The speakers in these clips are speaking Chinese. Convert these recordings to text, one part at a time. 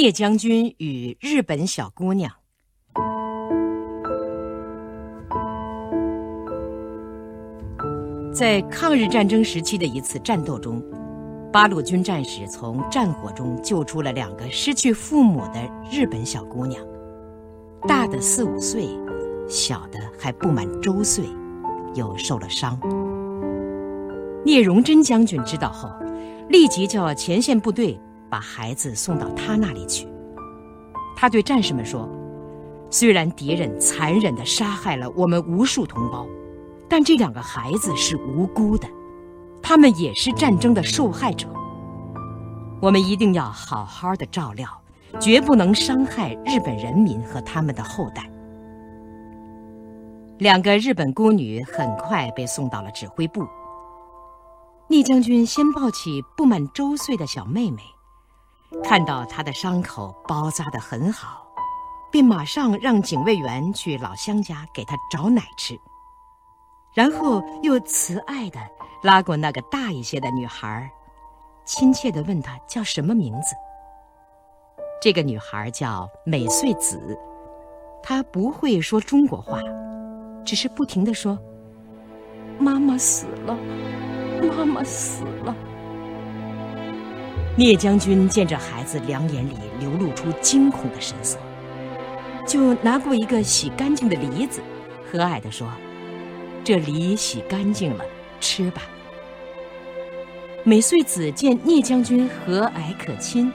聂将军与日本小姑娘。在抗日战争时期的一次战斗中，八路军战士从战火中救出了两个失去父母的日本小姑娘，大的四五岁，小的还不满周岁，又受了伤。聂荣臻将军知道后，立即叫前线部队把孩子送到他那里去。他对战士们说：“虽然敌人残忍地杀害了我们无数同胞。”但这两个孩子是无辜的，他们也是战争的受害者。我们一定要好好的照料，绝不能伤害日本人民和他们的后代。两个日本孤女很快被送到了指挥部。聂将军先抱起不满周岁的小妹妹，看到他的伤口包扎得很好，便马上让警卫员去老乡家给他找奶吃。然后又慈爱地拉过那个大一些的女孩，亲切地问她叫什么名字。这个女孩叫美穗子，她不会说中国话，只是不停地说：“妈妈死了，妈妈死了。”聂将军见这孩子两眼里流露出惊恐的神色，就拿过一个洗干净的梨子，和蔼地说。这梨洗干净了，吃吧。美穗子见聂将军和蔼可亲，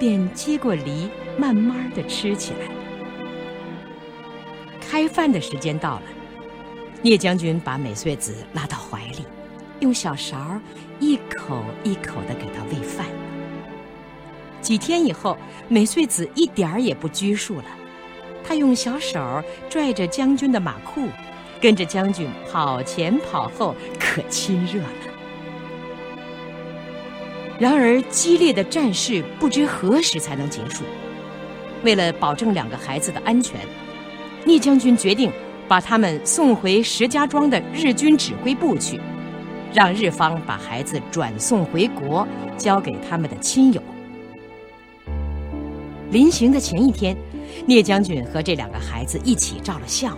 便接过梨，慢慢的吃起来。开饭的时间到了，聂将军把美穗子拉到怀里，用小勺一口一口的给她喂饭。几天以后，美穗子一点儿也不拘束了，她用小手拽着将军的马裤。跟着将军跑前跑后，可亲热了。然而，激烈的战事不知何时才能结束。为了保证两个孩子的安全，聂将军决定把他们送回石家庄的日军指挥部去，让日方把孩子转送回国，交给他们的亲友。临行的前一天，聂将军和这两个孩子一起照了相。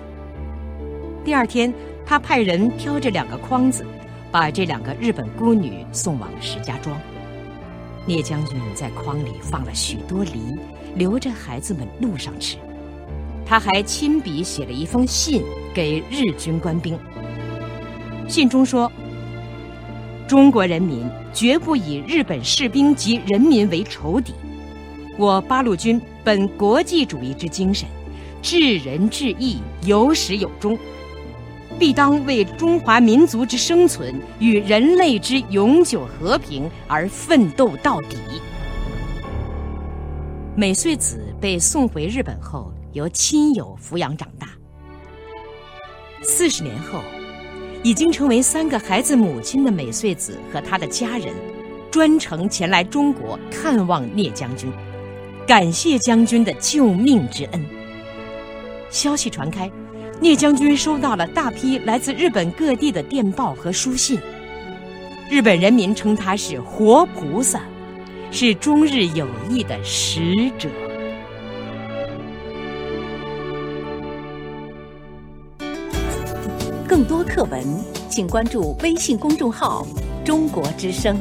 第二天，他派人挑着两个筐子，把这两个日本孤女送往石家庄。聂将军在筐里放了许多梨，留着孩子们路上吃。他还亲笔写了一封信给日军官兵。信中说：“中国人民绝不以日本士兵及人民为仇敌。我八路军本国际主义之精神，至仁至义有始有终。”必当为中华民族之生存与人类之永久和平而奋斗到底。美穗子被送回日本后，由亲友抚养长大。四十年后，已经成为三个孩子母亲的美穗子和她的家人，专程前来中国看望聂将军，感谢将军的救命之恩。消息传开。聂将军收到了大批来自日本各地的电报和书信，日本人民称他是活菩萨，是中日友谊的使者。更多课文，请关注微信公众号“中国之声”。